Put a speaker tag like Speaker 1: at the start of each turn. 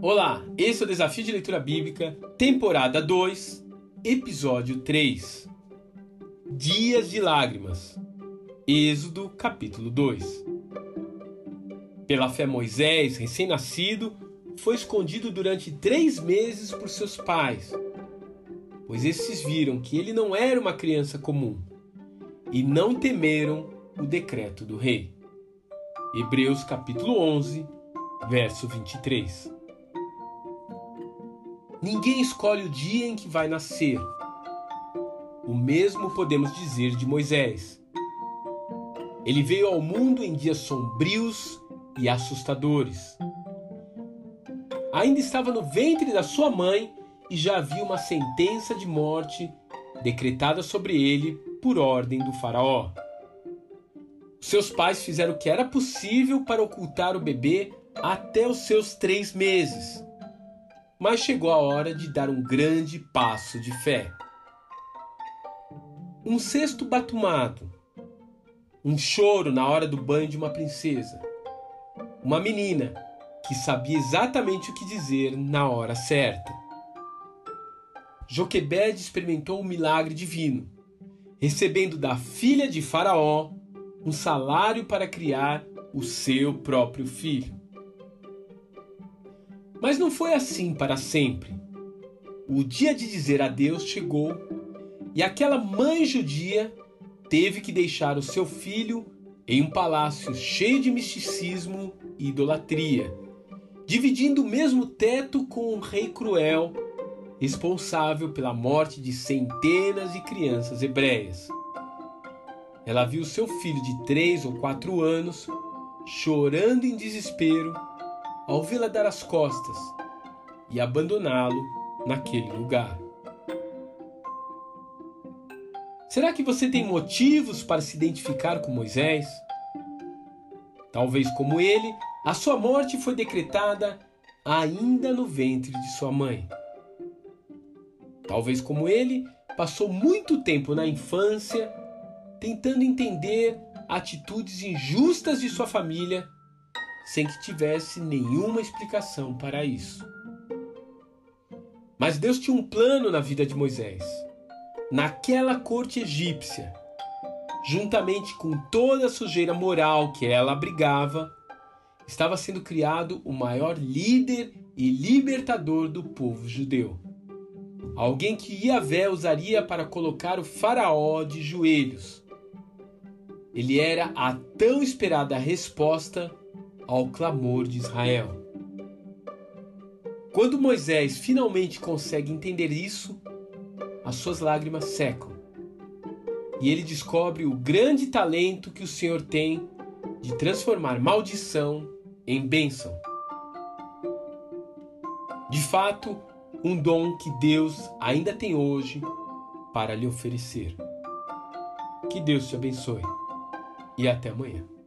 Speaker 1: Olá, esse é o Desafio de Leitura Bíblica, temporada 2, episódio 3. Dias de Lágrimas. Êxodo, capítulo 2. Pela fé, Moisés, recém-nascido, foi escondido durante três meses por seus pais, pois esses viram que ele não era uma criança comum e não temeram o decreto do rei. Hebreus capítulo 11, verso 23. Ninguém escolhe o dia em que vai nascer. O mesmo podemos dizer de Moisés. Ele veio ao mundo em dias sombrios e assustadores. Ainda estava no ventre da sua mãe e já havia uma sentença de morte decretada sobre ele por ordem do Faraó. Seus pais fizeram o que era possível para ocultar o bebê até os seus três meses mas chegou a hora de dar um grande passo de fé. Um cesto batumado, um choro na hora do banho de uma princesa, uma menina que sabia exatamente o que dizer na hora certa. Joquebed experimentou o um milagre divino, recebendo da filha de Faraó um salário para criar o seu próprio filho. Mas não foi assim para sempre. O dia de dizer adeus chegou e aquela mãe judia teve que deixar o seu filho em um palácio cheio de misticismo e idolatria, dividindo o mesmo teto com um rei cruel, responsável pela morte de centenas de crianças hebreias. Ela viu seu filho de três ou quatro anos chorando em desespero ao vê-la dar as costas e abandoná-lo naquele lugar. Será que você tem motivos para se identificar com Moisés? Talvez como ele, a sua morte foi decretada ainda no ventre de sua mãe. Talvez como ele, passou muito tempo na infância tentando entender atitudes injustas de sua família sem que tivesse nenhuma explicação para isso. Mas Deus tinha um plano na vida de Moisés. Naquela corte egípcia, juntamente com toda a sujeira moral que ela abrigava, estava sendo criado o maior líder e libertador do povo judeu. Alguém que Iavé usaria para colocar o faraó de joelhos. Ele era a tão esperada resposta ao clamor de Israel. Quando Moisés finalmente consegue entender isso, as suas lágrimas secam e ele descobre o grande talento que o Senhor tem de transformar maldição em bênção. De fato, um dom que Deus ainda tem hoje para lhe oferecer. Que Deus te abençoe e até amanhã.